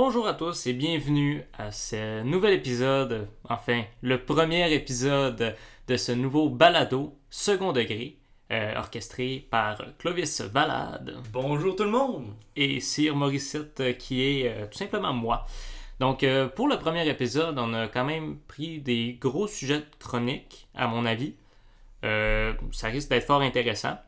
Bonjour à tous et bienvenue à ce nouvel épisode, enfin le premier épisode de ce nouveau balado second degré, euh, orchestré par Clovis Valade Bonjour tout le monde! et Sir Morissette euh, qui est euh, tout simplement moi. Donc euh, pour le premier épisode, on a quand même pris des gros sujets de chronique, à mon avis. Ça risque d'être fort intéressant.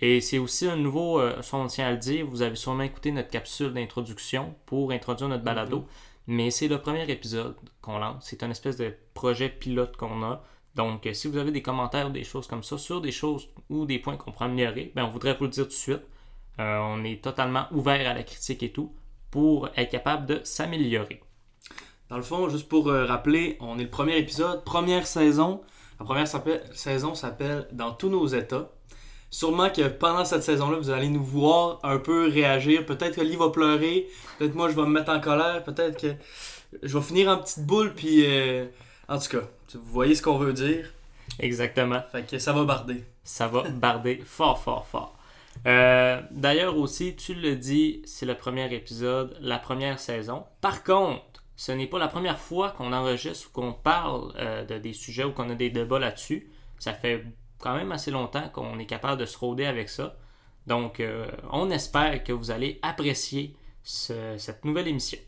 Et c'est aussi un nouveau, euh, ça on tient à le dire, vous avez sûrement écouté notre capsule d'introduction pour introduire notre balado, mais c'est le premier épisode qu'on lance. C'est un espèce de projet pilote qu'on a. Donc, euh, si vous avez des commentaires ou des choses comme ça sur des choses ou des points qu'on pourrait améliorer, ben, on voudrait vous le dire tout de suite. Euh, on est totalement ouvert à la critique et tout pour être capable de s'améliorer. Dans le fond, juste pour rappeler, on est le premier épisode, première saison. La première saison s'appelle Dans tous nos états. Sûrement que pendant cette saison-là, vous allez nous voir un peu réagir. Peut-être que Lee va pleurer, peut-être moi je vais me mettre en colère, peut-être que je vais finir en petite boule, puis euh, en tout cas, vous voyez ce qu'on veut dire. Exactement. Fait que ça va barder. ça va barder fort, fort, fort. Euh, D'ailleurs aussi, tu le dis, c'est le premier épisode, la première saison. Par contre, ce n'est pas la première fois qu'on enregistre ou qu'on parle euh, de des sujets ou qu'on a des débats là-dessus. Ça fait quand même assez longtemps qu'on est capable de se rôder avec ça. Donc, euh, on espère que vous allez apprécier ce- cette nouvelle émission.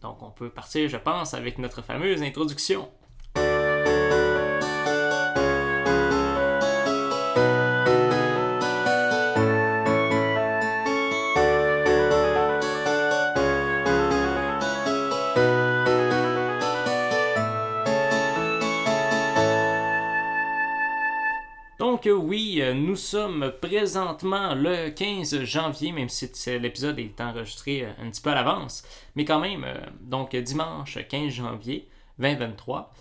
Donc, on peut partir, je pense, avec notre fameuse introduction. Oui, euh, nous sommes présentement le 15 janvier, même si l'épisode est enregistré euh, un petit peu à l'avance, mais quand même, euh, donc dimanche 15 janvier 2023.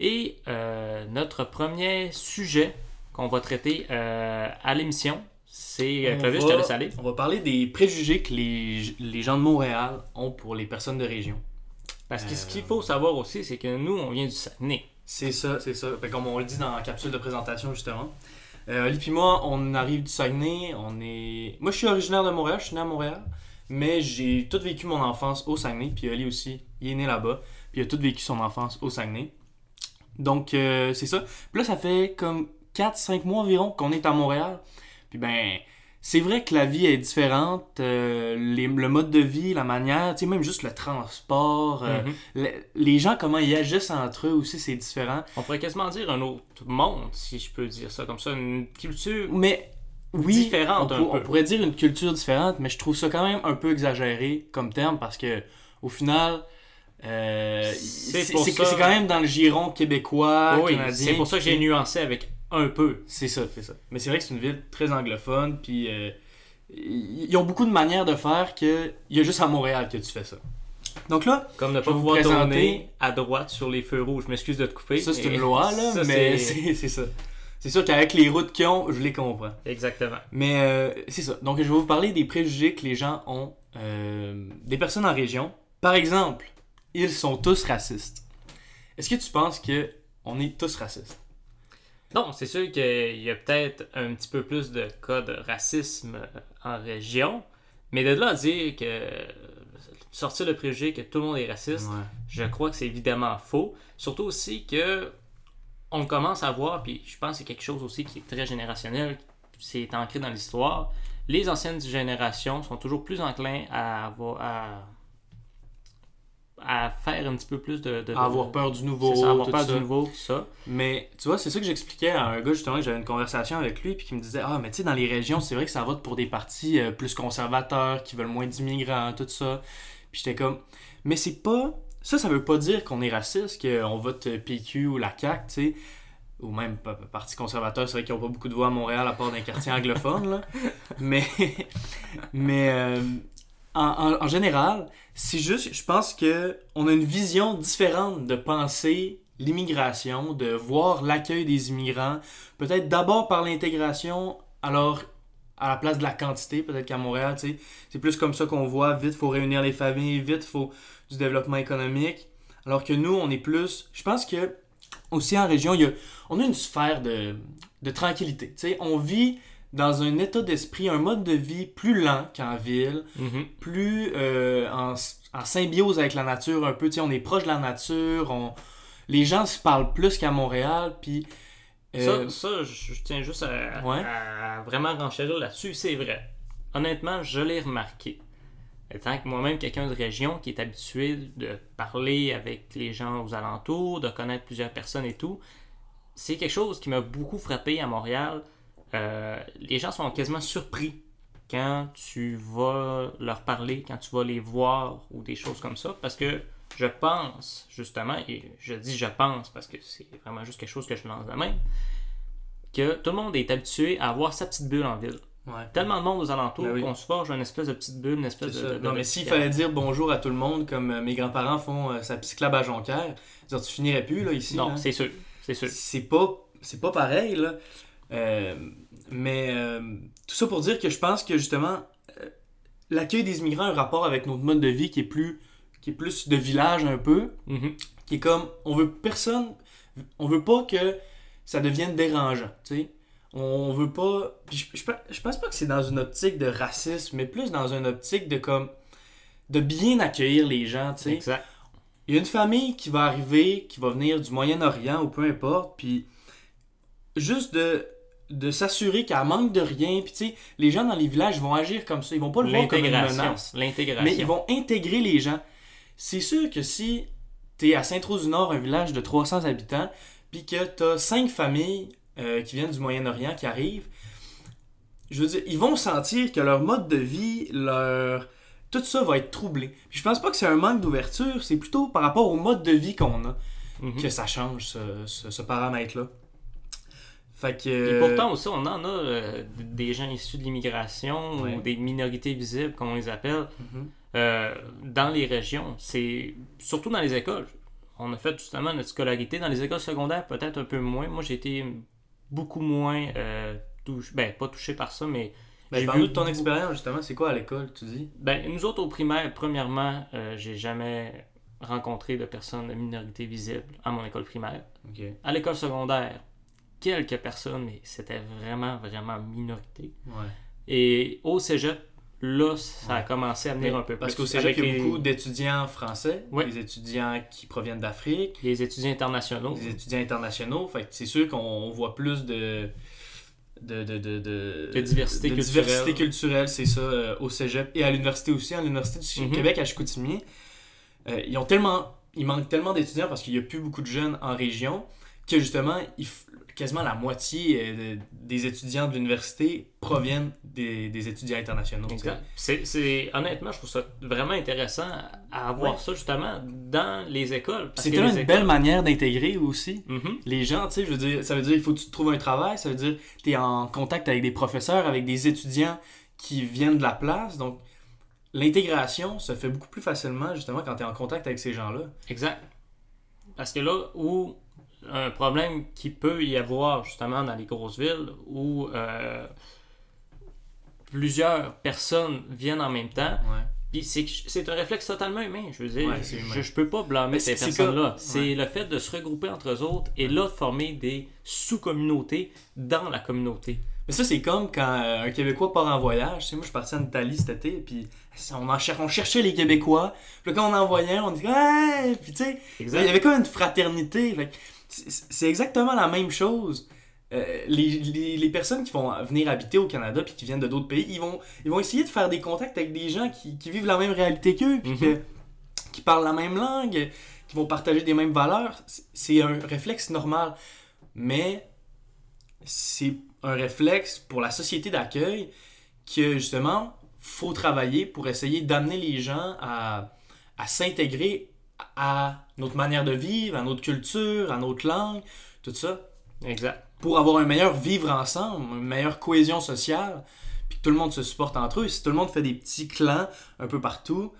Et euh, notre premier sujet qu'on va traiter euh, à l'émission, c'est Clovis, va- je te laisse aller. On va parler des préjugés que les, les gens de Montréal ont pour les personnes de région. Parce que ce qu'il faut savoir aussi, c'est que nous, on vient du Saguenay. C'est ça, c'est ça. Fait comme on le dit dans la capsule de présentation, justement. Euh, Oli puis moi, on arrive du Saguenay. On est... Moi, je suis originaire de Montréal. Je suis né à Montréal. Mais j'ai tout vécu mon enfance au Saguenay. Puis Oli aussi, il est né là-bas. Puis il a tout vécu son enfance au Saguenay. Donc, euh, c'est ça. Puis là, ça fait comme 4-5 mois environ qu'on est à Montréal. Puis ben, c'est vrai que la vie est différente. euh, les- le mode de vie, la manière, tu sais, même juste le transport. euh, Mhm. le- les gens, comment ils agissent entre eux aussi, c'est différent. On pourrait quasiment dire un autre monde, si je peux dire ça comme ça, une culture Mais oui, Différente on, un pour- peu. on pourrait dire une culture différente, mais je trouve ça quand même un peu exagéré comme terme parce que au final, euh, C'est quand même dans le giron québécois, Oui, canadien. c'est pour ça que j'ai nuancé avec un peu. C'est ça, c'est ça. Mais c'est vrai que c'est une ville très anglophone, puis euh, ils ils ont beaucoup de manières de faire que il y a juste à Montréal que tu fais ça. Donc là, Comme ne pas pouvoir présenter- tourner à droite sur les feux rouges. Je m'excuse de te couper. ça c'est une loi là, ça, mais c'est ça. C'est sûr qu'avec les routes qu'ils ont, je les comprends. Exactement. Mais euh, c'est ça. Donc, je vais vous parler des préjugés que les gens ont euh, des personnes en région. Par exemple, ils sont tous racistes. Est-ce que tu penses que on est tous racistes? Non, c'est sûr qu'il y a peut-être un petit peu plus de cas de racisme en région, mais de là à dire que sortir le préjugé que tout le monde est raciste, je crois que c'est évidemment faux. Surtout aussi que on commence à voir, puis je pense que c'est quelque chose aussi qui est très générationnel, c'est ancré dans l'histoire. Les anciennes générations sont toujours plus enclins à avoir à, à faire un petit peu plus de, de- avoir de- peur du nouveau, ça, avoir peur ça. du nouveau, tout ça. Mais tu vois, c'est ça que j'expliquais à un gars justement que j'avais une conversation avec lui puis qui me disait ah mais tu sais dans les régions c'est vrai que ça vote pour des partis euh, plus conservateurs qui veulent moins d'immigrants tout ça. Puis j'étais comme mais c'est pas ça ça veut pas dire qu'on est raciste qu'on vote PQ ou la CAQ tu sais ou même pa- pa- parti conservateur c'est vrai qu'ils ont pas beaucoup de voix à Montréal à part d'un quartier anglophone là. Mais mais euh, en, général c'est juste je pense que on a une vision différente de penser l'immigration, de voir l'accueil des immigrants, peut-être d'abord par l'intégration, alors à la place de la quantité, peut-être qu'à Montréal, c'est plus comme ça qu'on voit, vite, faut réunir les familles, vite, faut du développement économique, alors que nous, on est plus, je pense que aussi en région, il y a, on a une sphère de, de tranquillité, on vit dans un état d'esprit, un mode de vie plus lent qu'en ville, Mhm. plus euh, en, en symbiose avec la nature un peu. On est proche de la nature, on... les gens se parlent plus qu'à Montréal, puis... euh, Ça, ça, je je tiens juste à, Ouais. à vraiment renchérir là-dessus. C'est vrai. Honnêtement, je l'ai remarqué. Étant que moi-même quelqu'un de région qui est habitué de parler avec les gens aux alentours, de connaître plusieurs personnes et tout, c'est quelque chose qui m'a beaucoup frappé à Montréal. Euh, les gens sont quasiment surpris quand tu vas leur parler, quand tu vas les voir ou des choses comme ça, parce que je pense justement, et je dis je pense parce que c'est vraiment juste quelque chose que je lance de même, que tout le monde est habitué à avoir sa petite bulle en ville. ouais. Tellement de monde aux alentours Ben oui. qu'on se forge une espèce de petite bulle, une espèce de, non, mais s'il fallait dire bonjour à tout le monde, comme euh, mes grands-parents font euh, sa petite à Jonquière, tu finirais plus, là, ici. Non, c'est sûr. C'est sûr. c'est pas c'est pas pareil là Euh, mais euh, tout ça pour dire que je pense que justement euh, l'accueil des immigrants a un rapport avec notre mode de vie qui est plus qui est plus de village un peu Mhm. qui est comme on veut personne on veut pas que ça devienne dérangeant tu sais on veut pas je, je, je pense pas que c'est dans une optique de racisme mais plus dans une optique de comme de bien accueillir les gens tu sais Exact. il y a une famille qui va arriver, qui va venir du Moyen-Orient ou peu importe, puis juste de, de s'assurer qu'elle manque de rien, puis tu sais, les gens dans les villages vont agir comme ça, ils vont pas le voir comme une menace, L'intégration. mais ils vont intégrer les gens. C'est sûr que si tu es à Saint-Rose-du-Nord, un village de 300 habitants, puis que tu as cinq familles euh, qui viennent du Moyen-Orient qui arrivent, je veux dire, ils vont sentir que leur mode de vie, leur tout ça va être troublé. Puis je pense pas que c'est un manque d'ouverture, c'est plutôt par rapport au mode de vie qu'on a Mhm. que ça change ce, ce- ce paramètre-là. Fait que. Et pourtant aussi, on en a euh, des gens issus de l'immigration Ouais. ou des minorités visibles, comme on les appelle, Mhm. euh, dans les régions. C'est surtout dans les écoles. On a fait justement notre scolarité dans les écoles secondaires, peut-être un peu moins. Moi, j'ai été beaucoup moins euh, touché, ben pas touché par ça, mais Ben, j'ai vu de ton beaucoup- expérience, justement. C'est quoi à l'école, tu dis? Ben, nous autres, au primaire, premièrement, euh, j'ai jamais rencontré de personnes de minorité visible à mon école primaire. À l'école secondaire, quelques personnes, mais c'était vraiment, vraiment minorité. Ouais. Et au cégep, là, ça a commencé à venir Mais un peu Parce plus. qu'au cégep, il y a les, beaucoup d'étudiants français, des étudiants qui proviennent d'Afrique, les étudiants internationaux. des étudiants internationaux. Fait c'est sûr qu'on voit plus de. De, de, de, de, diversité culturelle. diversité culturelle, c'est ça, euh, au cégep et à l'université aussi, à l'université du Mhm. Québec à Chicoutimi. Euh, ils ont tellement, il manque tellement d'étudiants parce qu'il n'y a plus beaucoup de jeunes en région que justement, il quasiment la moitié euh, de- des étudiants de l'université proviennent des, des étudiants internationaux. C'est, honnêtement, je trouve ça vraiment intéressant à avoir Ouais. ça justement dans les écoles. C'est que une écoles- belle manière d'intégrer aussi. Mhm. Les gens, tu sais, je veux dire, ça veut dire il faut que tu trouves un travail, ça veut dire tu es en contact avec des professeurs, avec des étudiants qui viennent de la place. Donc, l'intégration se fait beaucoup plus facilement justement quand tu es en contact avec ces gens-là. Exact. Parce que là où un problème qui peut y avoir justement dans les grosses villes où euh, plusieurs personnes viennent en même temps, Ouais. puis c'est un réflexe totalement humain. Je veux dire, Ouais, je, je peux pas blâmer ces c'est personnes-là. C'est le fait de se regrouper entre eux autres et là de former des sous-communautés dans la communauté. Mais ça, c'est comme quand euh, un Québécois part en voyage. Tu sais, moi, je suis parti en Italie cet été, puis on, en cher- on cherchait les Québécois. Puis quand on en voyait on disait « Ouais! » Puis tu sais, il y avait comme une fraternité. Fait c'est exactement la même chose. Euh, les, les- les personnes qui vont venir habiter au Canada puis qui viennent de d'autres pays, ils vont, ils vont essayer de faire des contacts avec des gens qui, qui vivent la même réalité qu'eux, puis Mhm. que- qui parlent la même langue, qui vont partager des mêmes valeurs. C'est- C'est un réflexe normal. Mais c'est un réflexe pour la société d'accueil que justement, faut travailler pour essayer d'amener les gens à, à s'intégrer à notre manière de vivre, à notre culture, à notre langue, tout ça, Exact. pour avoir un meilleur vivre ensemble, une meilleure cohésion sociale, puis que tout le monde se supporte entre eux. Si tout le monde fait des petits clans un peu partout,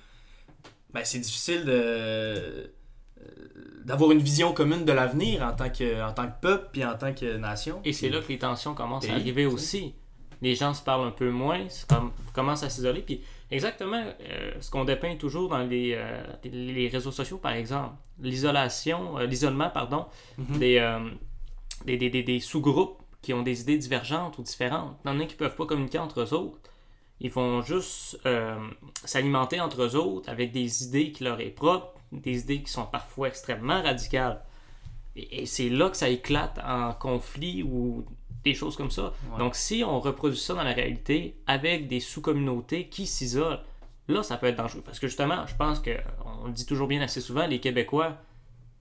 ben c'est difficile de euh, d'avoir une vision commune de l'avenir en tant que en tant que peuple puis en tant que nation. Et c'est là que les tensions commencent à arriver aussi. Les gens se parlent un peu moins, comme, commencent à s'isoler. Puis exactement euh, ce qu'on dépeint toujours dans les, euh, les- réseaux sociaux, par exemple. L'isolation, euh, l'isolement, pardon, Mhm. des, des, des- des- des sous-groupes qui ont des idées divergentes ou différentes. Il y en a qui peuvent pas communiquer entre eux autres. Ils vont juste s'alimenter entre eux autres avec des idées qui leur est propres, des idées qui sont parfois extrêmement radicales. Et, et c'est là que ça éclate en conflit ou des choses comme ça. Ouais. Donc si on reproduit ça dans la réalité avec des sous-communautés qui s'isolent, là ça peut être dangereux. Parce que justement, je pense que on le dit toujours bien assez souvent, les Québécois,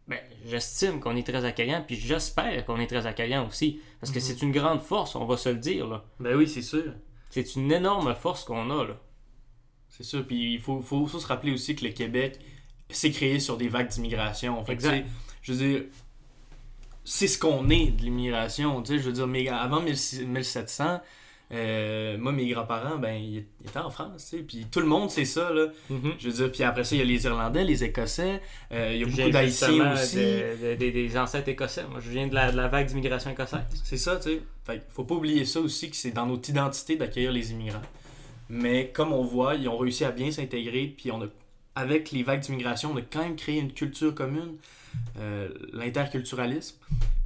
ben, j'estime qu'on est très accueillant, puis j'espère qu'on est très accueillant aussi. Parce que Mhm. c'est une grande force, on va se le dire. là. Ben oui, c'est sûr. C'est une énorme force qu'on a. Là. C'est sûr. Puis il faut, faut, faut se rappeler aussi que le Québec s'est créé sur des vagues d'immigration. Fait Exact. Je veux dire, c'est ce qu'on est de l'immigration. Tu sais, je veux dire, mais avant 1600, 1700, euh, moi, mes grands-parents, ben, ils étaient en France. tu sais, Puis tout le monde sait ça. Là. Je veux dire, puis après ça, il y a les Irlandais, les Écossais. euh, il y a beaucoup d'Haïtiens aussi. de- de- de- des ancêtres écossais. Moi, je viens de la, vague d'immigration écossaise. C'est ça, tu sais. Fait faut pas oublier ça aussi, que c'est dans notre identité d'accueillir les immigrants. Mais comme on voit, ils ont réussi à bien s'intégrer, puis on a, avec les vagues d'immigration, on a quand même créé une culture commune, euh, l'interculturalisme.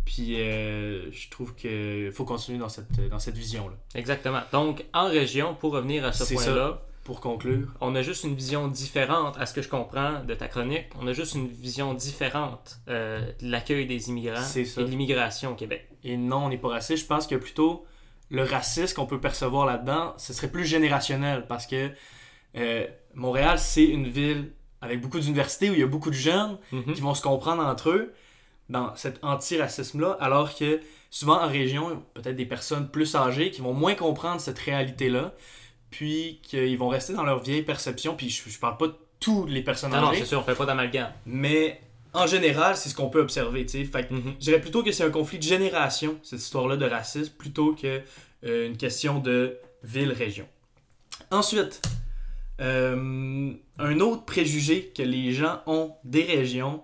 Puis euh, je trouve qu'il faut continuer dans cette, dans cette vision-là. Exactement. Donc, en région, pour revenir à ce point-là, Pour conclure, on a juste une vision différente, à ce que je comprends de ta chronique, on a juste une vision différente euh, de l'accueil des immigrants et de l'immigration au Québec. et non, on n'est pas raciste, je pense que plutôt le racisme qu'on peut percevoir là-dedans, ce serait plus générationnel parce que euh, Montréal, c'est une ville avec beaucoup d'universités où il y a beaucoup de jeunes Mhm. qui vont se comprendre entre eux dans cet antiracisme-là, alors que souvent en région, peut-être des personnes plus âgées qui vont moins comprendre cette réalité-là, puis qu'ils vont rester dans leur vieille perception, puis je, je parle pas de tous les personnes Non, non, âgées, c'est sûr, on fait pas d'amalgame. mais en général, c'est ce qu'on peut observer, tu sais. Fait que Mhm. je dirais plutôt que c'est un conflit de génération, cette histoire-là de racisme, plutôt que euh, une question de ville-région. Ensuite, euh, un autre préjugé que les gens ont des régions,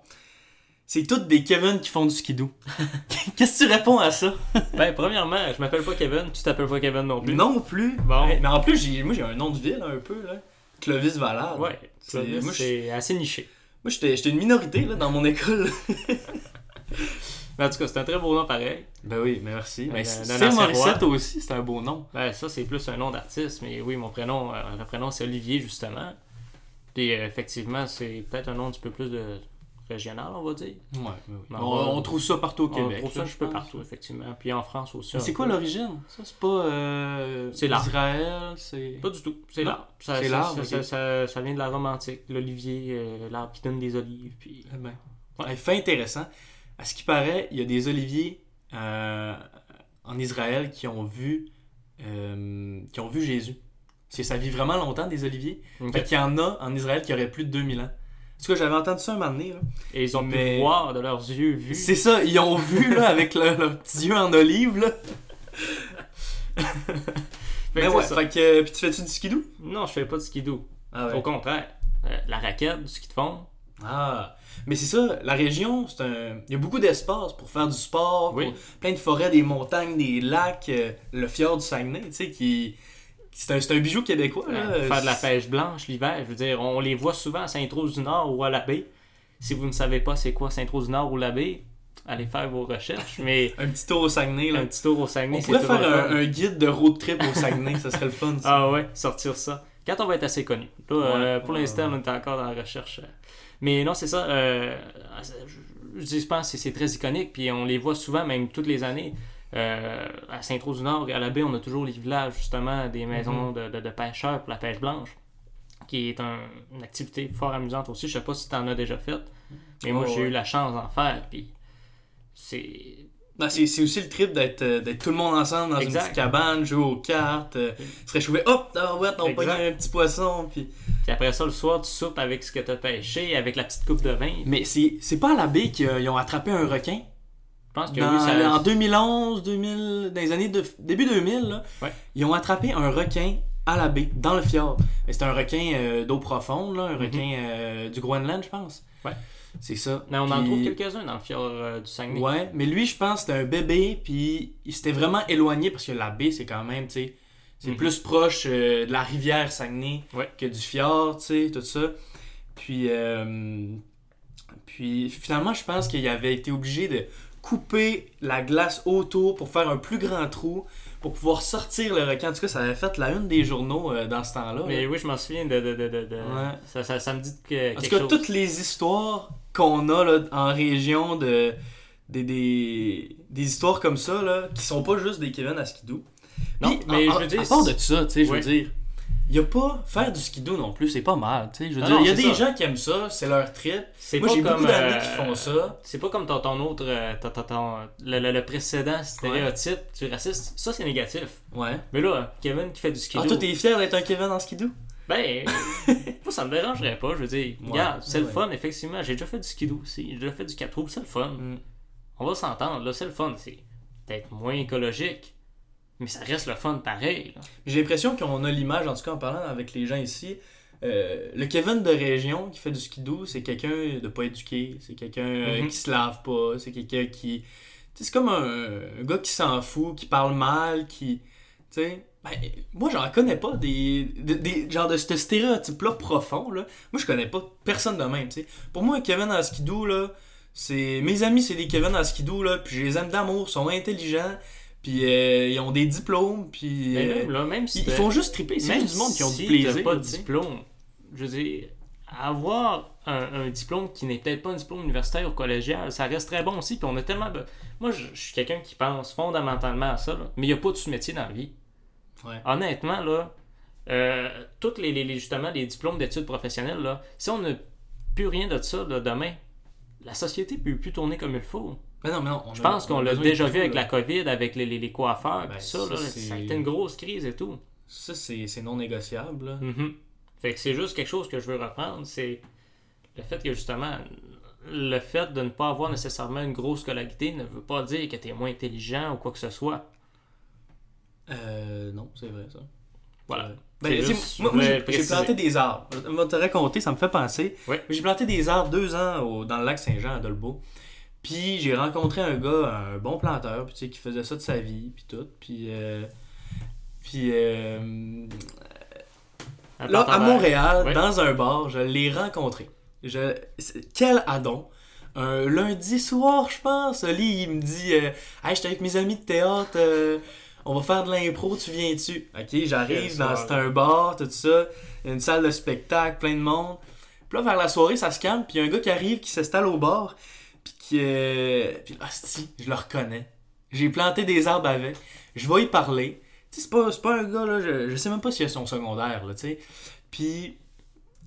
c'est toutes des Kevin qui font du skidoo. Qu'est-ce que tu réponds à ça? Ben, premièrement, je m'appelle pas Kevin, tu t'appelles pas Kevin non plus. Non plus. Bon. Mais en plus, j'ai, moi j'ai un nom de ville un peu, là. Clovis Valade. Ouais, C'est- Clovis, moi, c'est assez niché. Moi j'étais, j'étais une minorité là, dans mon école. Mais en tout cas, c'est un très beau nom pareil. Ben oui, mais merci. Euh, Ben, c'est ancien Morissette aussi, c'est un beau nom. Ben, ça, c'est plus un nom d'artiste, mais oui, mon prénom, euh, mon prénom c'est Olivier, justement. Puis, euh, effectivement, c'est peut-être un nom un petit peu plus de régional, on va dire. Ouais, oui. On, trouve ça partout au Québec. on trouve ça un petit peu partout, effectivement. Puis en France aussi. Mais c'est quoi l'origine? Ça, c'est pas. Euh, C'est l'art. Israël, c'est. Pas du tout, c'est l'arbre. Ça, c'est l'arbre, ça, ça, ça- ça vient de la Rome antique, l'olivier, euh, l'arbre qui donne des olives. Puis... Eh ben. Ouais. Ouais, fait intéressant. À ce qui paraît, il y a des oliviers euh, en Israël qui ont vu euh, qui ont vu Jésus. Parce que ça vit vraiment longtemps des oliviers. Ok. Fait qu'il y en a en Israël qui auraient plus de 2000 ans. En tout cas, j'avais entendu ça un moment donné. là. Et ils ont Mais- pu voir de leurs yeux vus. C'est ça, ils ont vu là, avec le- leurs petits yeux en olive. Là. Fait Mais ouais, ça. fait que. Puis tu fais-tu du skidoo? Non, je fais pas de skidoo. Ah Au contraire, euh, la raquette, du ski de fond. Ah, mais c'est ça, la région, c'est un... il y a beaucoup d'espace pour faire du sport, Oui. plein de forêts, des montagnes, des lacs, euh, le fjord du Saguenay, tu sais, qui... C'est un, bijou québécois, là. Euh, faire de la pêche blanche l'hiver, je veux dire, on les voit souvent à Saint-Rose-du-Nord ou à la baie. Si vous ne savez pas c'est quoi Saint-Rose-du-Nord ou la baie, allez faire vos recherches. Mais Un petit tour au Saguenay, là. un petit tour au Saguenay, On pourrait faire un, guide de road trip au Saguenay, ça serait le fun, ça. Ah ouais, sortir ça. Quand on va être assez connu. Là, euh, pour ouais, l'instant, ouais. on est encore dans la recherche. Mais non, c'est ça. euh, je, je dis, je pense que c'est très iconique. Puis on les voit souvent, même toutes les années. Euh, à Saint-Rose-du-Nord et à la baie, on a toujours les villages, justement, des maisons de, de- de pêcheurs pour la pêche blanche, qui est un- une activité fort amusante aussi. Je sais pas si tu en as déjà fait, mais moi, Oh, j'ai ouais. eu la chance d'en faire. Puis c'est. Non, c'est c'est aussi le trip d'être euh, d'être tout le monde ensemble dans une petite cabane, jouer aux cartes, euh, se réchauffer, hop, ah ouais, on pogne un petit poisson, puis... Puis après ça, le soir, tu soupes avec ce que tu as pêché, avec la petite coupe de vin. Mais c'est c'est pas à la baie qu'ils ont attrapé un requin Je pense que Dans- oui, ça. En 2011, 2000, dans les années de, début 2000, là, Ouais. ils ont attrapé un requin à la baie, dans le fjord. Mais C'était un requin euh, d'eau profonde, là, un Mhm. requin euh, du Groenland, je pense. Ouais. C'est ça. Mais on en trouve quelques-uns dans le fjord euh, du Saguenay. Ouais, mais lui, je pense c'était un bébé, puis il s'était vraiment éloigné parce que la baie, c'est quand même, tu sais, c'est Mhm. plus proche euh, de la rivière Saguenay Ouais. que du fjord, tu sais, tout ça. Puis, euh, puis finalement, je pense qu'il avait été obligé de couper la glace autour pour faire un plus grand trou pour pouvoir sortir le requin. En tout cas, ça avait fait la une des journaux euh, dans ce temps-là. Mais là. oui, je m'en souviens de. de, de, de- Ouais. ça, ça, ça me dit que, En tout cas, chose. toutes les histoires qu'on a là, en région de des, des, des histoires comme ça là, qui sont pas juste des Kevin à skidoo. Non, Puis, mais en- je veux dire, à part de ça, tu sais, je Ouais. veux dire, il a pas faire du skidoo non plus, c'est pas mal, tu sais, je veux dire, il y a des ça. gens qui aiment ça, c'est leur trip. C'est Moi, pas j'ai comme, beaucoup d'amis euh, qui font ça. C'est pas comme ton, ton autre. euh, ton- ton- le, le- le précédent stéréotype du raciste. Ça, c'est négatif. Ouais. Mais là, Kevin qui fait du ski. Ah, toi, t'es fier d'être un Kevin en skidoo? Ben, moi, ça me dérangerait pas. Je veux dire, Ouais, regarde, c'est le fun, effectivement. J'ai déjà fait du skidoo aussi. J'ai déjà fait du 4 roues, c'est le fun. Mm. On va s'entendre, là, c'est le fun. C'est peut-être moins écologique, mais ça reste le fun pareil. là. J'ai l'impression qu'on a l'image, en tout cas en parlant avec les gens ici, euh, le Kevin de région qui fait du skidoo, c'est quelqu'un de pas éduqué, c'est quelqu'un euh, Mhm. qui se lave pas, c'est quelqu'un qui... C'est comme un, un gars qui s'en fout, qui parle mal, qui... Sais... ben, moi, j'en connais pas des, des, des- genre de ce stéréotype-là profond, là. Moi, je connais pas personne de même, tu sais. Pour moi, Kevin en skidoo, là, c'est... Mes amis, c'est des Kevin en skidoo, là, puis je les aime d'amour, ils sont intelligents, puis euh, ils ont des diplômes, puis... Euh, même, là, même si ils, font juste triper. C'est même du monde qui ont si du plaisir. pas de diplôme, je veux dire, avoir un, un diplôme qui n'est peut-être pas un diplôme universitaire ou collégial, ça reste très bon aussi. Puis on a tellement. Moi, je, je suis quelqu'un qui pense fondamentalement à ça, là, mais il n'y a pas de sous-métier dans la vie. Ouais. Honnêtement, là, euh, tous les, justement les diplômes d'études professionnelles, là, si on n'a plus rien de ça là, demain, la société ne peut plus tourner comme il faut. Mais non, mais non. on Je a- pense on qu'on l'a déjà vu avec là. la COVID, avec les, les, les coiffeurs, Ben, tout ça. ça, ça a été une grosse crise et tout. Ça, c'est c'est non négociable. Mhm. Fait que c'est juste quelque chose que je veux reprendre, c'est le fait que justement, le fait de ne pas avoir nécessairement une grosse scolarité ne veut pas dire que tu es moins intelligent ou quoi que ce soit. Euh, non, c'est vrai, ça. Voilà. Ben, juste, moi, j'ai planté des arbres. Je vais te raconter, ça me fait penser. Ouais. J'ai planté des arbres deux ans au- dans le lac Saint-Jean à Dolbeau. Puis j'ai rencontré un gars, un bon planteur, puis, tu sais, qui faisait ça de sa vie, puis tout. Puis, euh, puis euh, là, à Montréal, dans un bar, je l'ai rencontré. Je... Quel adon! Un lundi soir, je pense, Oli, il me dit euh, Hey, j'étais avec mes amis de théâtre, euh, on va faire de l'impro, tu viens-tu? Ok, j'arrive, dans c'est un bar, tout ça, une salle de spectacle, plein de monde. Puis là, vers la soirée, ça se calme, puis y a un gars qui arrive, qui s'installe au bar, puis qui. Euh... Puis, hostie, je le reconnais. J'ai planté des arbres avec, je vais y parler. Tu sais, c'est pas, un gars, là, je, je sais même pas s'il a son secondaire, là, tu sais. Puis,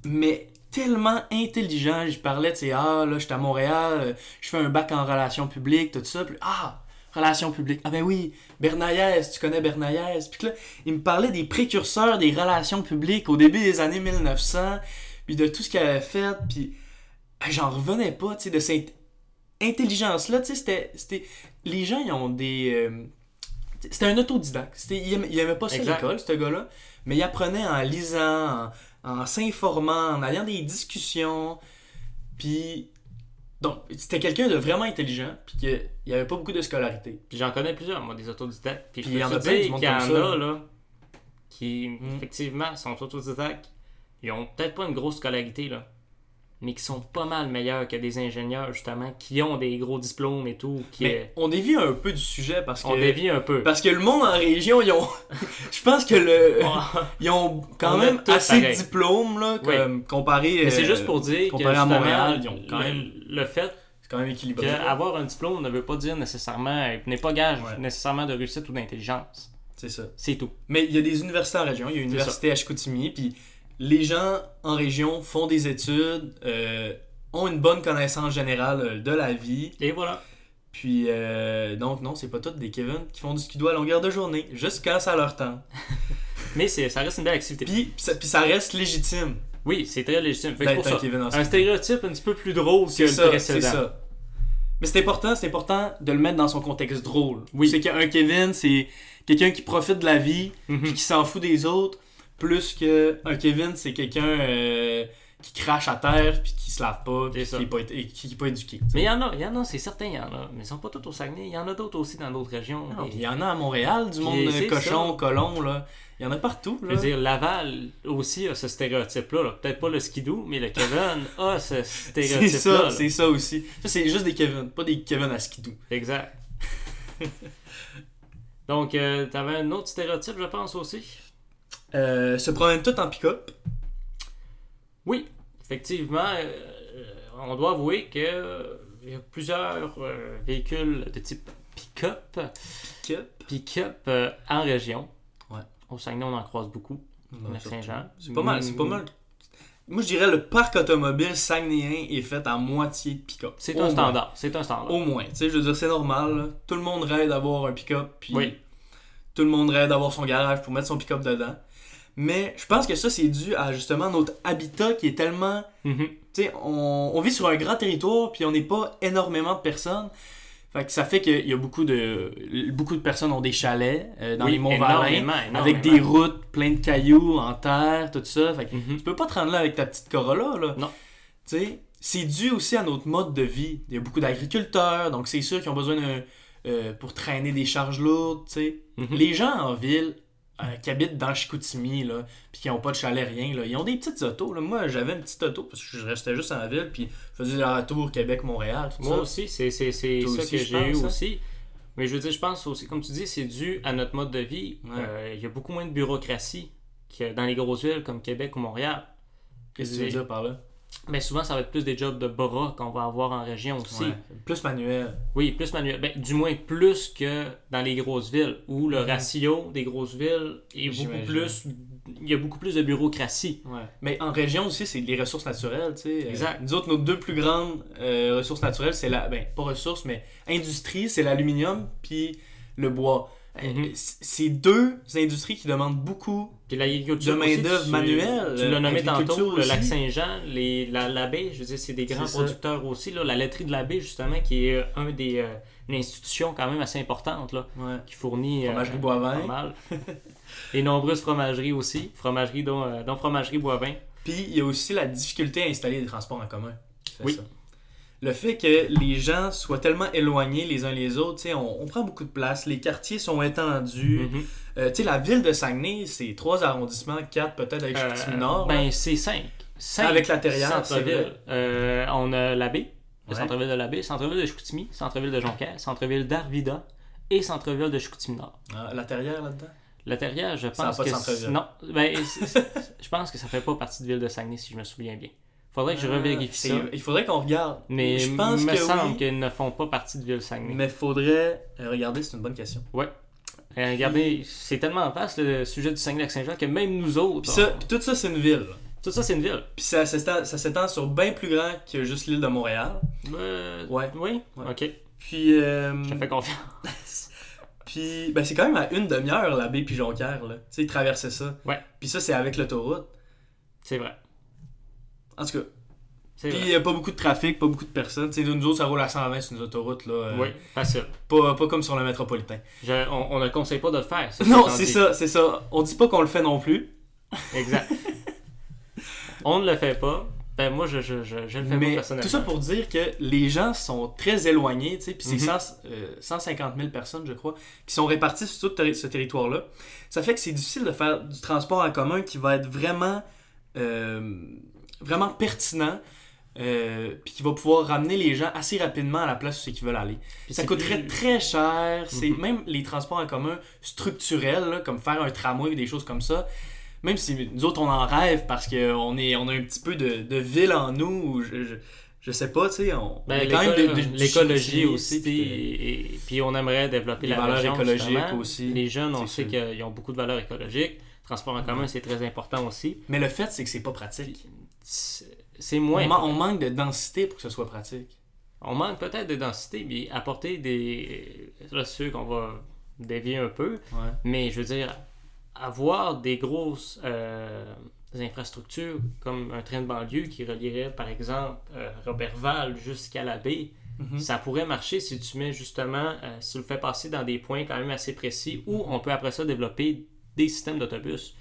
mais tellement intelligent, je parlais, tu sais, ah, là, j'étais à Montréal, euh, je fais un bac en relations publiques, tout ça, puis ah, relations publiques, ah ben oui, Bernaillès, tu connais Bernaillès, puis que là, il me parlait des précurseurs des relations publiques au début des années 1900, puis de tout ce qu'il avait fait, puis ah, j'en revenais pas, tu sais, de cette intelligence-là, tu sais, c'était, c'était, les gens, ils ont des... euh, c'était un autodidacte. Il, aimait, il aimait pas ça l'école, ce gars-là. Mais il apprenait en lisant, en, en s'informant, en ayant des discussions. Puis. Donc, c'était quelqu'un de vraiment intelligent, puis qu'il n'y avait pas beaucoup de scolarité. Puis j'en connais plusieurs, moi, des autodidactes. Puis, Puis il y en a plein du monde comme ça, a, là. là, qui, Mm. effectivement, sont autodidactes. Ils ont peut-être pas une grosse scolarité, là, mais qui sont pas mal meilleurs que des ingénieurs, justement, qui ont des gros diplômes et tout. Qui Mais on dévie un peu du sujet parce que. on dévie un peu. Parce que le monde en région, ils ont. Je pense que le. Ils ont quand On même assez pareil. de diplômes, là, comme, comparé. Mais c'est euh, juste pour dire que comparé à Montréal, ils ont quand le, même- le fait C'est quand même équilibré. qu'avoir un diplôme ne veut pas dire nécessairement, n'est pas gage Ouais. nécessairement de réussite ou d'intelligence. C'est ça. C'est tout. Mais il y a des universités en région. Il y a une C'est université à Chicoutimi. Puis les gens en région font des études, euh, ont une bonne connaissance générale euh, de la vie. Et voilà. Puis euh, donc, non, c'est pas tous des Kevin qui font du skido à longueur de journée, juste quand ça leur temps. Mais c'est, ça reste une belle activité. Puis, ça, puis ça reste légitime oui, c'est très légitime. Fait que pour ça. Kevin Un stéréotype un petit peu plus drôle que le ça, c'est précédent. ça. Mais c'est important, c'est important de le mettre dans son contexte drôle. Oui. C'est qu'un Kevin, c'est quelqu'un qui profite de la vie, Mhm. puis qui s'en fout des autres, plus que un Kevin, c'est quelqu'un euh, qui crachent à terre puis qui se lavent pas puis C'est ça. qui est pas, et qui est pas éduqué. Mais il y en a, il y en a, c'est certain, il y en a. Mais ils sont pas tous au Saguenay. Il y en a d'autres aussi dans d'autres régions. Il y en a à Montréal, du monde euh, c'est cochon, ça. colon, là. Il y en a partout, Je veux dire, Laval aussi a ce stéréotype-là. là. Peut-être pas le skidoo, mais le Kevin a ce c'est stéréotype-là. ça, là. c'est ça aussi. Ça, c'est juste des Kevin, pas des Kevin à skidoo. Exact. Donc, euh, t'avais un autre stéréotype, je pense aussi? Euh, se promènent tout en pick-up. Oui, effectivement, euh, on doit avouer que euh, il y a plusieurs véhicules de type pick-up, euh, en région. Ouais. Au Saguenay, on en croise beaucoup. Saint-Jean. C'est pas mal, c'est pas mal. Moi, je dirais le parc automobile saguenéen est fait à moitié de pick-up. C'est un standard. C'est un standard. Au moins. Tu sais, je veux dire, c'est normal. là. Tout le monde rêve d'avoir un pick-up. Puis Oui. tout le monde rêve d'avoir son garage pour mettre son pick-up dedans. Mais je pense que ça, c'est dû à justement notre habitat qui est tellement. Mhm. Tu sais, on, on vit sur un grand territoire, puis on n'est pas énormément de personnes. Fait que ça fait qu'il y a beaucoup de beaucoup de personnes ont des chalets euh, dans Oui, les Monts-Valin énormément, avec des routes pleines de cailloux en terre, tout ça. Fait que Mhm. tu peux pas te rendre là avec ta petite Corolla là. Non. Tu sais, c'est dû aussi à notre mode de vie. Il y a beaucoup d'agriculteurs, donc c'est sûr qu'ils ont besoin d'un euh, pour traîner des charges lourdes, tu sais. Mhm. Les gens en ville euh, qui habitent dans Chicoutimi, là, puis qui n'ont pas de chalet, rien, là, ils ont des petites autos. Là. Moi, j'avais une petite auto parce que je restais juste en ville, puis je faisais la tour Québec-Montréal, tout Moi ça. aussi, c'est ça aussi, que j'ai eu hein? aussi. Mais je veux dire, je pense aussi, comme tu dis, c'est dû à notre mode de vie. Ouais. Euh, Il y a beaucoup moins de bureaucratie que dans les grosses villes comme Québec ou Montréal. Qu'est-ce que tu veux dire par là? Mais souvent, ça va être plus des jobs de bras qu'on va avoir en région aussi. Ouais. Plus manuel. Oui, plus manuel. Ben, du moins plus que dans les grosses villes, où le ratio des grosses villes est beaucoup plus. Il y a beaucoup plus de bureaucratie. Ouais. Mais en région aussi, c'est les ressources naturelles, tu sais. Euh, Exact. nous autres, nos deux plus grandes euh, ressources naturelles, c'est la... Ben, pas ressources, mais industrie, c'est l'aluminium puis le bois. Euh, Mhm. C'est deux industries qui demandent beaucoup Puis. De main-d'œuvre manuelle, Tu l'as nommé tantôt, le lac Saint-Jean, la, la baie, je veux dire, c'est des grands ça. producteurs aussi. Là, la laiterie de la baie, justement, qui est euh, un des, euh, une institution quand même assez importante, là, Ouais. qui fournit. euh, Fromagerie Boivin. pas mal. Et nombreuses fromageries aussi. Fromagerie, dont, euh, dont Fromagerie Boivin. Puis il y a aussi la difficulté à installer des transports en commun. Oui. ça. Le fait que les gens soient tellement éloignés les uns les autres, on, on prend beaucoup de place, les quartiers sont étendus. Mhm. Euh, la ville de Saguenay, c'est trois arrondissements, quatre peut-être avec Euh, Chicoutimi-Nord. ben, c'est cinq. Cinq Avec la Terrière, c'est. Euh, on a la baie, le Ouais. centre-ville de la baie, centre-ville de Chicoutimi, centre-ville de Jonquière, centre-ville d'Arvida et centre-ville de Chicoutimi-Nord. Ah, la Terrière là-dedans? La Terrière, je Ça pense pas que non, ben, je pense que ça fait pas partie de ville de Saguenay si je me souviens bien. Faudrait que je Ah, revérifie ça. Il faudrait qu'on regarde. Mais je pense me que semble oui, qu'ils ne font pas partie de ville Saguenay. mais faudrait euh, regarder, c'est une bonne question. Euh, regardez, c'est tellement vaste le sujet du Saguenay-Lac-Saint-Jean que même nous autres, Puis, ça, on- puis tout ça, c'est une ville. tout ça c'est une ville. Puis ça s'étend ça s'étend sur bien plus grand que juste l'île de Montréal. Euh, Ouais. Oui, Ouais. ok, Puis, euh, je te fais confiance. puis ben, c'est quand même à une demi-heure la baie puis Jonquière. Là. Tu sais, ils traversaient ça. Ouais. Puis ça, c'est avec l'autoroute. C'est vrai. En tout cas, puis il n'y a pas beaucoup de trafic, pas beaucoup de personnes. Tu sais, nous autres, ça roule à 120 sur une autoroute. Là, euh, Oui, facile. pas, pas comme sur le métropolitain. Je- on, on ne conseille pas de le faire. ça, Non, c'est ça, c'est ça. On dit pas qu'on le fait non plus. Exact. on ne le fait pas. Ben moi, je, je, je, je le fais Mais personnellement. tout ça pour dire que les gens sont très éloignés, tu sais, puis c'est. 100, euh, 150 000 personnes, je crois, qui sont réparties sur tout ce territoire-là. Ça fait que c'est difficile de faire du transport en commun qui va être vraiment, euh, vraiment pertinent, euh, puis qui va pouvoir ramener les gens assez rapidement à la place où c'est qu'ils veulent aller. Ça coûterait plus- très cher. C'est Mhm. même les transports en commun structurels, là, comme faire un tramway ou des choses comme ça. Même si nous autres on en rêve parce qu'on est, on a un petit peu de, de ville en nous, ou je, je, je sais pas, tu sais, on, Ben, on est quand même de- l'écologie aussi, puis et- et- puis on aimerait développer Les la valeurs région, écologiques aussi, Les jeunes, on sait qu'ils ont beaucoup de valeurs écologiques. Transport en commun, c'est très important aussi. Mais le fait, c'est que c'est pas pratique. C'est moins. on, man- on manque de densité pour que ce soit pratique. On manque peut-être de densité, mais apporter des. Là, c'est sûr qu'on va dévier un peu, Ouais. mais je veux dire, avoir des grosses euh, infrastructures comme un train de banlieue qui relierait, par exemple, euh, Robertval jusqu'à la baie, Mhm. ça pourrait marcher si tu mets justement, euh, si tu le fais passer dans des points quand même assez précis où on peut après ça développer des systèmes d'autobus.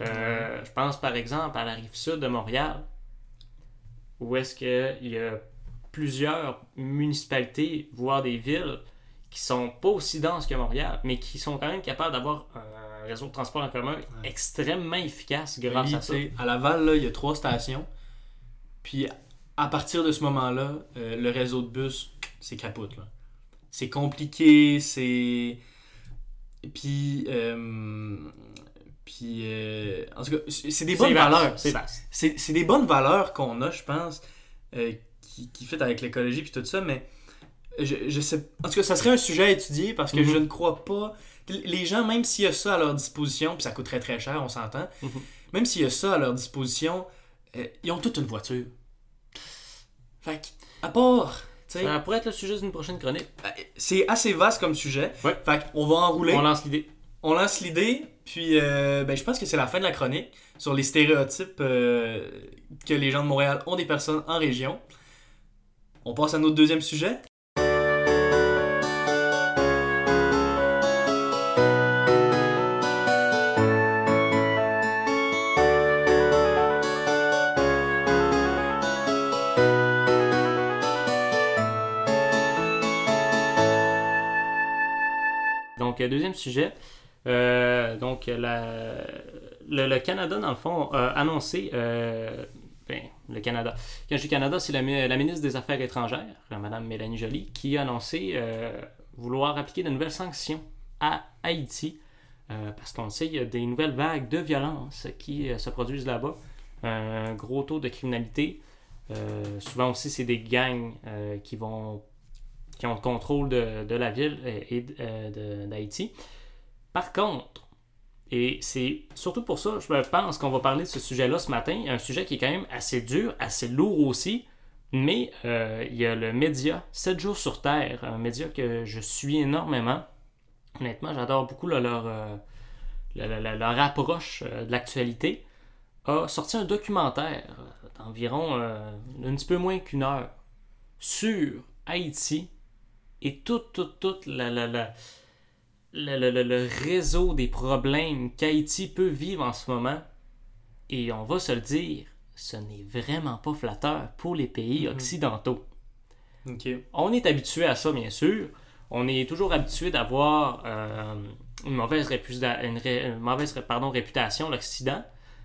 Euh, Je pense par exemple à la rive sud de Montréal. où est-ce qu'il y a plusieurs municipalités, voire des villes, qui sont pas aussi denses que Montréal, mais qui sont quand même capables d'avoir un réseau de transport en commun extrêmement efficace grâce Oui, à ça. à Laval, là, il y a trois stations. Puis à partir de ce moment-là, euh, le réseau de bus, c'est capote. C'est compliqué, c'est. Puis. euh, Puis. euh, En tout cas, c'est des bonnes vaste, valeurs. C'est vaste. des bonnes valeurs qu'on a, je pense, euh, qui, qui fit avec l'écologie puis tout ça, mais je, je sais. En tout cas, ça serait un sujet à étudier parce que Mhm. je ne crois pas. Les gens, même s'il y a ça à leur disposition, puis ça coûterait très cher, on s'entend, Mhm. même s'il y a ça à leur disposition, euh, ils ont toute une voiture. Fait que, à part, Ça pourrait être le sujet d'une prochaine chronique. c'est assez vaste comme sujet. Ouais. Fait qu'on va enrouler. On lance l'idée. On lance l'idée, puis euh, ben, je pense que c'est la fin de la chronique sur les stéréotypes euh, que les gens de Montréal ont des personnes en région. On passe à notre deuxième sujet. Donc, euh, deuxième sujet. Euh, donc, le, Canada, dans le fond, a annoncé. euh, ben, le Canada. Quand je dis Canada, c'est la, mi- la ministre des Affaires étrangères, Mme Mélanie Joly, qui a annoncé euh, vouloir appliquer de nouvelles sanctions à Haïti. euh, parce qu'on sait, il y a des nouvelles vagues de violence qui se produisent là-bas. Un gros taux de criminalité. Souvent aussi, c'est des gangs qui vont qui ont le contrôle de, la ville et, et, d'Haïti. Par contre, et c'est surtout pour ça, je pense qu'on va parler de ce sujet-là ce matin, un sujet qui est quand même assez dur, assez lourd aussi, mais euh, il y a le média 7 jours sur Terre, un média que je suis énormément. Honnêtement, j'adore beaucoup leur, la- leur approche euh, de l'actualité, a sorti un documentaire euh, d'environ un petit peu moins qu'une heure sur Haïti et tout, tout, tout la, la, la- le, le- le- le réseau des problèmes qu'Haïti peut vivre en ce moment. Et on va se le dire, ce n'est vraiment pas flatteur pour les pays Mhm. occidentaux. On est habitué à ça, bien sûr. On est toujours habitué d'avoir euh, une mauvaise, réputa- une ré- une mauvaise pardon, réputation, l'Occident,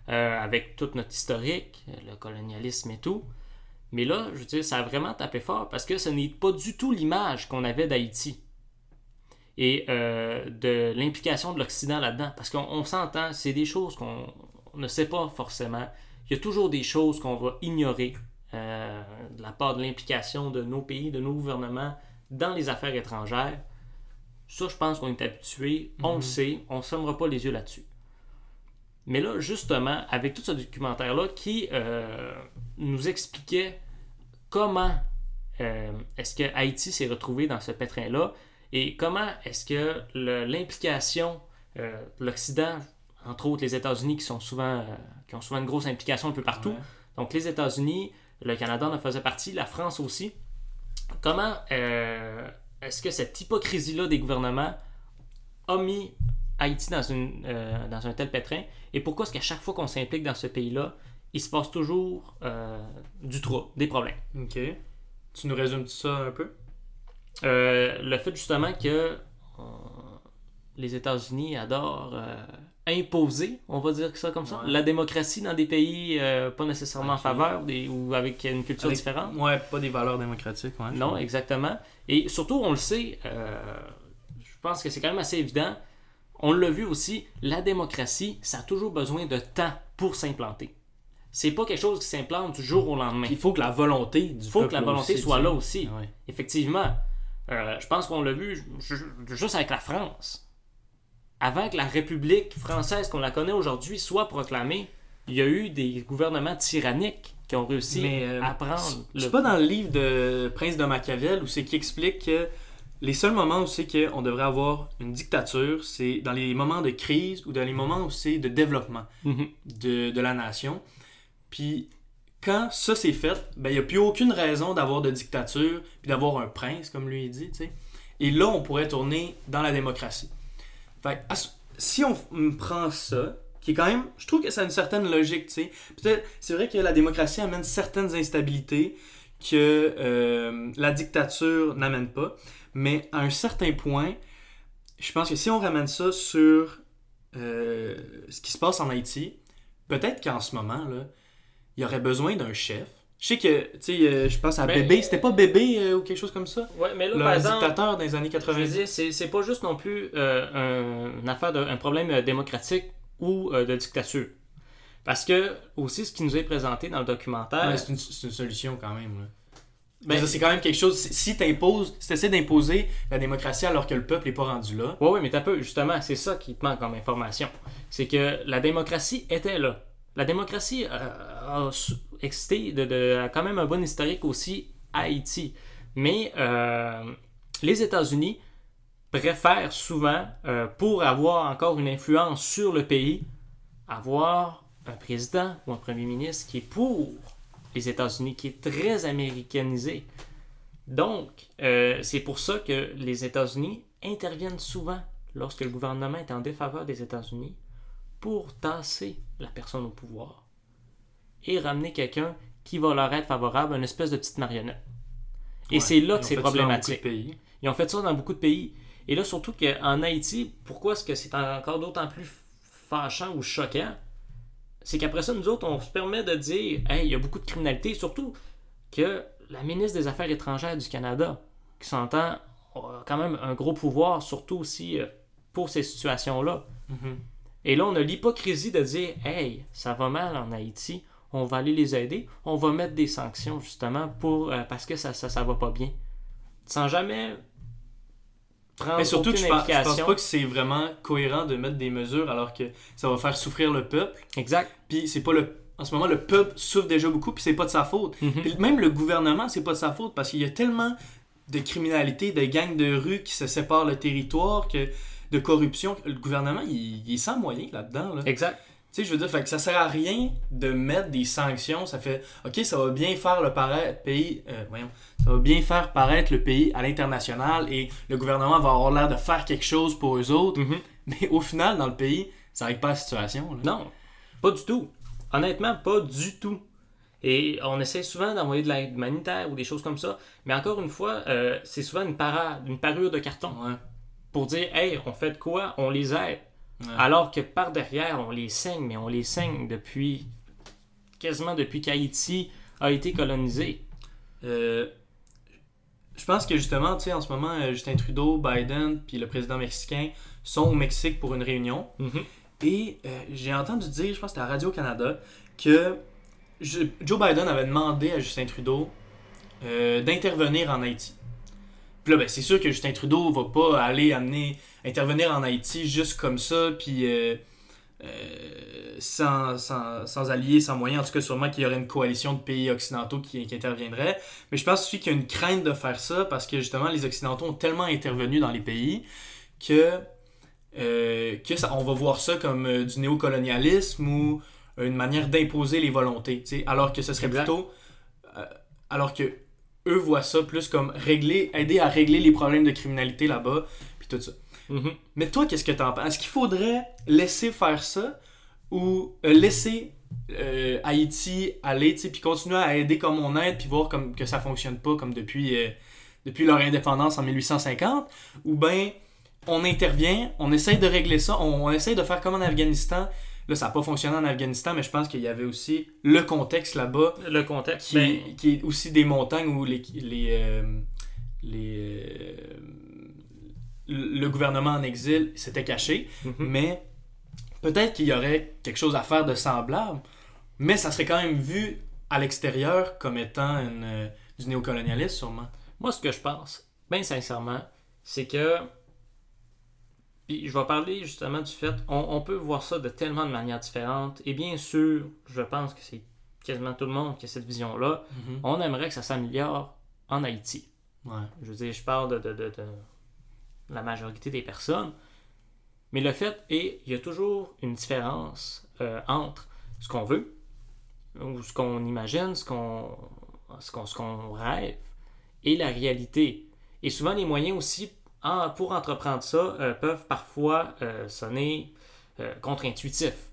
euh, avec tout notre historique, le colonialisme et tout. Mais là, je veux dire, ça a vraiment tapé fort parce que ce n'est pas du tout l'image qu'on avait d'Haïti et euh, de l'implication de l'Occident là-dedans. Parce qu'on on s'entend, c'est des choses qu'on on ne sait pas forcément. Il y a toujours des choses qu'on va ignorer euh, de la part de l'implication de nos pays, de nos gouvernements dans les affaires étrangères. Ça, je pense qu'on est habitué, on le Mhm. sait, on ne fermera pas les yeux là-dessus. Mais là, justement, avec tout ce documentaire-là qui euh, nous expliquait comment est-ce que Haïti s'est retrouvé dans ce pétrin-là et comment est-ce que l'implication euh, de l'Occident, entre autres les États-Unis qui sont souvent euh, qui ont souvent une grosse implication un peu partout, Ouais. donc les États-Unis, le Canada en faisait partie, la France aussi. Comment euh, est-ce que cette hypocrisie-là des gouvernements a mis Haïti dans, une, euh, dans un tel pétrin? Et pourquoi est-ce qu'à chaque fois qu'on s'implique dans ce pays-là, il se passe toujours du trouble, des problèmes? Ok. Tu nous résumes ça un peu? Euh, le fait justement que euh, les États-Unis adorent euh, imposer, on va dire ça comme ça, Ouais. la démocratie dans des pays pas nécessairement en faveur des- ou avec une culture Avec- différente. Ouais, pas des valeurs démocratiques. Ouais, Non, exactement. Et surtout, on le sait, je pense que c'est quand même assez évident. On l'a vu aussi, la démocratie, ça a toujours besoin de temps pour s'implanter. C'est pas quelque chose qui s'implante du jour au lendemain. Il faut que la volonté du Il faut que la volonté aussi, soit là aussi. Ah. Effectivement. Euh, je pense qu'on l'a vu ju- ju- juste avec la France. Avant que la République française qu'on la connaît aujourd'hui soit proclamée, il y a eu des gouvernements tyranniques qui ont réussi Mais, euh, à prendre C'est le... pas dans le livre de Prince de Machiavel où c'est qui explique que les seuls moments où c'est qu'on devrait avoir une dictature, c'est dans les moments de crise ou dans les moments où c'est de développement Mhm. de, de la nation. Puis quand ça c'est fait, ben il n'y a plus aucune raison d'avoir de dictature puis d'avoir un prince, comme lui il dit, tu sais. Et là, on pourrait tourner dans la démocratie. Si on prend ça, qui est quand même, je trouve que ça a une certaine logique, tu. Peut-être, c'est vrai que la démocratie amène certaines instabilités que euh, la dictature n'amène pas, mais à un certain point, je pense que si on ramène ça sur euh, ce qui se passe en Haïti, peut-être qu'en ce moment, là, il y aurait besoin d'un chef. Je sais que, tu sais, euh, je pense à Mais- Bébé, c'était pas Bébé euh, ou quelque chose comme ça? Ouais, mais là, Le par exemple, dictateur dans les années je veux 90. dire, c'est pas juste non plus euh, un, une affaire d'un problème démocratique ou de dictature. Parce que, aussi, ce qui nous est présenté dans le documentaire, Ouais, c'est une, solution quand même. là. Ben- c'est quand même quelque chose. Si, t'imposes, si t'essaies d'imposer la démocratie alors que le peuple est pas rendu là, Oui, oui, mais t'as peu, justement, c'est ça qui te manque comme information. C'est que la démocratie était là. La démocratie euh, a existé quand même un bon historique aussi à Haïti. Mais euh, les États-Unis préfèrent souvent, euh, pour avoir encore une influence sur le pays, avoir un président ou un premier ministre qui est pour les États-Unis, qui est très américanisé. Donc, c'est pour ça que les États-Unis interviennent souvent lorsque le gouvernement est en défaveur des États-Unis pour tasser la personne au pouvoir et ramener quelqu'un qui va leur être favorable, une espèce de petite marionnette. Et Ouais, c'est là que c'est problématique. pays. Ils ont fait ça dans beaucoup de pays. Et là, surtout qu'en Haïti, pourquoi est-ce que c'est encore d'autant plus fâchant ou choquant? C'est qu'après ça, nous autres, on se permet de dire Hey, il y a beaucoup de criminalité, surtout que la ministre des Affaires étrangères du Canada, qui s'entend, a quand même un gros pouvoir, surtout aussi euh, pour ces situations-là. Mhm. Et là, on a l'hypocrisie de dire Hey, ça va mal en Haïti, on va aller les aider, on va mettre des sanctions justement pour euh, parce que ça, ça, ça va pas bien. Sans jamais prendre Mais surtout, je pense, je pense pas que c'est vraiment cohérent de mettre des mesures alors que ça va faire souffrir le peuple? Exact. Puis c'est pas le. En ce moment, le peuple souffre déjà beaucoup, puis c'est pas de sa faute. Mhm. Puis même le gouvernement, c'est pas de sa faute parce qu'il y a tellement de criminalité, de gangs de rue qui se séparent le territoire, que de corruption. Le gouvernement, il, il est sans moyens là-dedans. Là. Exact. Tu sais, je veux dire, fait que ça sert à rien de mettre des sanctions. Ça fait, ok, ça va bien faire le paraître, pays, euh, voyons, ça va bien faire paraître le pays à l'international et le gouvernement va avoir l'air de faire quelque chose pour eux autres. Mhm. Mais au final, dans le pays, ça règle pas la situation. là. Non, pas du tout. Honnêtement, pas du tout. Et on essaie souvent d'envoyer de l'aide humanitaire ou des choses comme ça. Mais encore une fois, euh, c'est souvent une, parade, une parure de carton Ouais. Pour dire Hey, on fait de quoi? On les aide. Ouais. Alors que par derrière, on les saigne, mais on les saigne depuis quasiment depuis qu'Haïti a été colonisé. Euh, je pense que justement, tu sais, en ce moment, euh, Justin Trudeau, Biden, puis le président mexicain sont au Mexique pour une réunion. Et euh, j'ai entendu dire, je pense que c'était à Radio-Canada, que je- Joe Biden avait demandé à Justin Trudeau euh, d'intervenir en Haïti. Puis là, ben, c'est sûr que Justin Trudeau va pas aller amener, intervenir en Haïti juste comme ça, puis euh, euh, sans, sans, sans alliés, sans moyens. En tout cas, sûrement qu'il y aurait une coalition de pays occidentaux qui, qui interviendrait. Mais je pense aussi qu'il y a une crainte de faire ça parce que justement, les Occidentaux ont tellement intervenu dans les pays que euh, que ça, on va voir ça comme du néocolonialisme ou une manière d'imposer les volontés, alors que ce serait Exact. plutôt alors que eux voient ça plus comme régler aider à régler les problèmes de criminalité là-bas puis tout ça. Mhm. Mais toi qu'est-ce que t'en penses? Est-ce qu'il faudrait laisser faire ça ou euh, laisser euh, Haïti aller, puis continuer à aider comme on aide puis voir comme que ça fonctionne pas comme depuis euh, depuis leur indépendance en 1850 ou ben on intervient, on essaye de régler ça, on, on essaye de faire comme en Afghanistan. Là, ça n'a pas fonctionné en Afghanistan, mais je pense qu'il y avait aussi le contexte là-bas Le contexte. qui, ben, qui est aussi des montagnes où les, les, euh, les, euh, le gouvernement en exil s'était caché. mhm. Mais peut-être qu'il y aurait quelque chose à faire de semblable, mais ça serait quand même vu à l'extérieur comme étant une, euh, du néocolonialisme, sûrement. Moi, ce que je pense, bien sincèrement, c'est que. Puis je vais parler justement du fait, on, on peut voir ça de tellement de manières différentes. Et bien sûr, je pense que c'est quasiment tout le monde qui a cette vision-là. On aimerait que ça s'améliore en Haïti. Ouais. Je veux dire, je parle de, de- de- de la majorité des personnes. Mais le fait est, il y a toujours une différence euh, entre ce qu'on veut, ou ce qu'on imagine, ce qu'on ce qu'on ce qu'on rêve, et la réalité. Et souvent, les moyens aussi en- pour entreprendre ça euh, peuvent parfois euh, sonner euh, contre-intuitifs.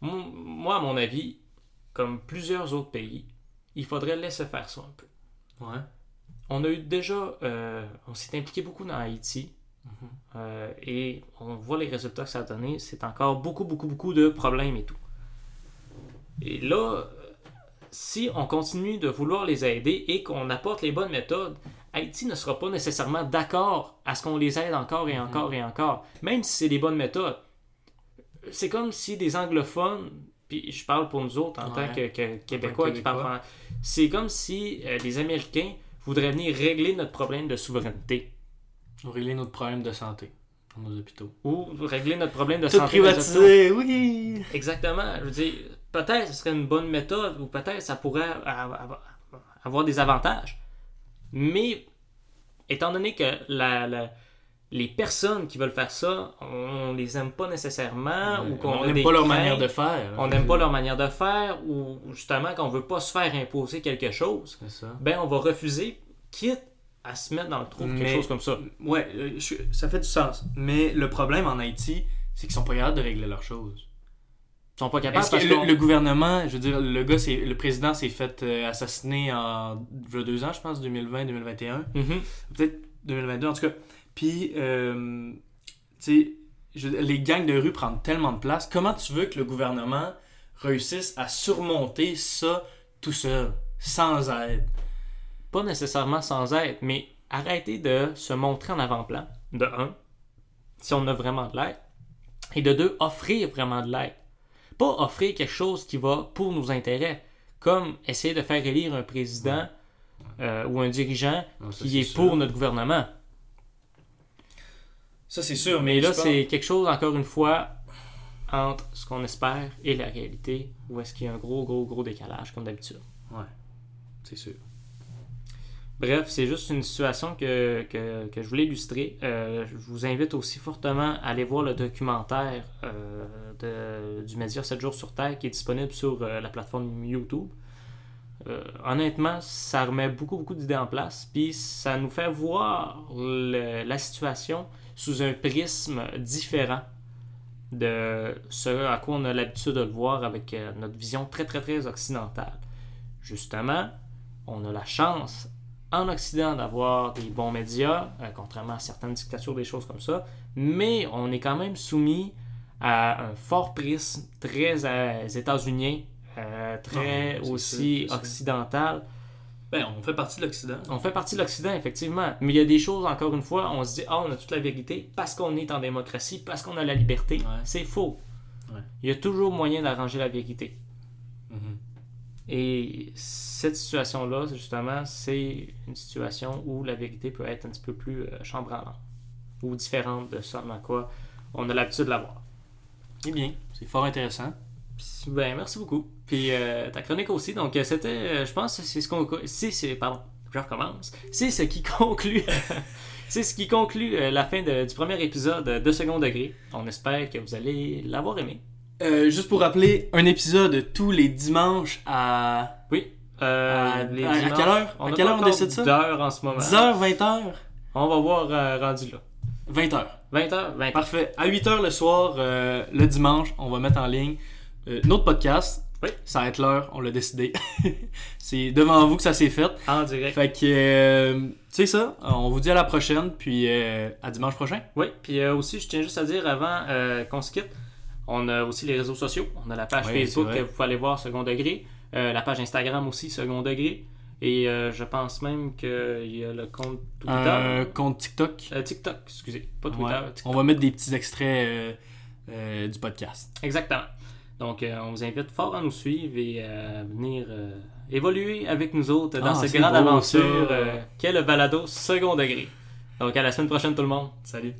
Mo- Moi, à mon avis, comme plusieurs autres pays, il faudrait laisser faire ça un peu. Ouais. On a eu déjà, on s'est impliqué beaucoup dans Haïti Mhm. et on voit les résultats que ça a donné. C'est encore beaucoup, beaucoup, beaucoup de problèmes et tout. Et là, si on continue de vouloir les aider et qu'on apporte les bonnes méthodes, Haïti ne sera pas nécessairement d'accord à ce qu'on les aide encore et encore et encore, même si c'est des bonnes méthodes. C'est comme si des anglophones, puis je parle pour nous autres en Ouais. tant que, que Québécois qui parlent c'est comme si euh, les Américains voudraient venir régler notre problème de souveraineté régler notre problème de santé dans nos hôpitaux. ou régler notre problème de Tout santé. privatisé, oui! Exactement. Je veux dire, peut-être ce serait une bonne méthode ou peut-être ça pourrait avoir des avantages. Mais étant donné que la, la- les personnes qui veulent faire ça, on les aime pas nécessairement ou qu'on on n'aime pas leur craintes, manière de faire. on n'aime pas leur manière de faire ou justement qu'on veut pas se faire imposer quelque chose, ça. ben on va refuser, quitte à se mettre dans le trou, quelque chose comme ça. Ouais, euh, je- ça fait du sens. Mais le problème en Haïti, c'est qu'ils sont pas capables de régler leurs choses. Ils sont pas capables Est-ce que parce le, gouvernement, je veux dire, le gars, c'est, le président s'est fait euh, assassiner en deux ans, je pense, 2020-2021. Mhm. Peut-être 2022, en tout cas. Puis, euh, tu sais, les gangs de rue prennent tellement de place. Comment tu veux que le gouvernement réussisse à surmonter ça tout seul, sans aide? pas nécessairement sans aide, mais arrêter de se montrer en avant-plan, de un, si on a vraiment de l'aide, et de deux, offrir vraiment de l'aide. Pas offrir quelque chose qui va pour nos intérêts, comme essayer de faire élire un président euh, ou un dirigeant Non, ça, qui est pour notre gouvernement. Ça, c'est sûr, Mais mais là, pense- c'est quelque chose, encore une fois, entre ce qu'on espère et la réalité, où est-ce qu'il y a un gros, gros, gros décalage, comme d'habitude. Ouais, c'est sûr. Bref, c'est juste une situation que, que, que je voulais illustrer. Euh, je vous invite aussi fortement à aller voir le documentaire euh, de- du média 7 jours sur Terre qui est disponible sur euh, la plateforme YouTube. Honnêtement, ça remet beaucoup, beaucoup d'idées en place, puis ça nous fait voir la situation sous un prisme différent de ce à quoi on a l'habitude de le voir avec notre vision très, très, très occidentale. Justement, on a la chance en Occident d'avoir des bons médias, euh, contrairement à certaines dictatures, des choses comme ça, mais on est quand même soumis à un fort prisme très euh, états-unien, euh, très Ah, aussi occidental. Ben, on fait partie de l'Occident. On fait partie de l'Occident, effectivement, mais il y a des choses, encore une fois, on se dit, ah, on a toute la vérité parce qu'on est en démocratie, parce qu'on a la liberté. Ouais. C'est faux. Ouais. Il y a toujours moyen d'arranger la vérité. Et cette situation-là, justement, c'est une situation où la vérité peut être un petit peu plus euh, chambranlante ou différente de ce à quoi on a l'habitude de l'avoir. Eh bien, c'est fort intéressant. Puis, Ben, merci beaucoup. Puis euh, ta chronique aussi, donc euh, c'était, euh, je pense, c'est ce qu'on, c'est, c'est, pardon, je recommence. C'est ce qui conclut, c'est ce qui conclut la fin de- du premier épisode de Second Degré. On espère que vous allez l'avoir aimé. Euh, juste pour rappeler, un épisode tous les dimanches à Oui. Euh, À- les à- à dimanches, quelle heure? On À quelle heure on décide ça? d'heure en ce moment. 10h, 20h? On va voir euh, rendu là. 20h. 20h, 20h. Parfait. À 8h le soir, le dimanche, on va mettre en ligne notre podcast. Oui. Ça va être l'heure, on l'a décidé. c'est devant vous que ça s'est fait. En direct. Fait que, euh, c'est ça. On vous dit à la prochaine, puis euh, à dimanche prochain. Oui, puis euh, aussi, je tiens juste à dire avant qu'on se quitte, on a aussi les réseaux sociaux. On a la page Oui, Facebook que vous pouvez aller voir second degré, euh, la page Instagram aussi second degré, et euh, je pense même qu'il y a le compte Twitter. Un compte TikTok. Euh, TikTok, excusez, pas Twitter. Ouais. TikTok. On va mettre des petits extraits euh, du podcast. Exactement. Donc, on vous invite fort à nous suivre et à venir évoluer avec nous autres dans Ah, cette grande aventure qu'est le balado second degré. Donc, à la semaine prochaine, tout le monde. Salut.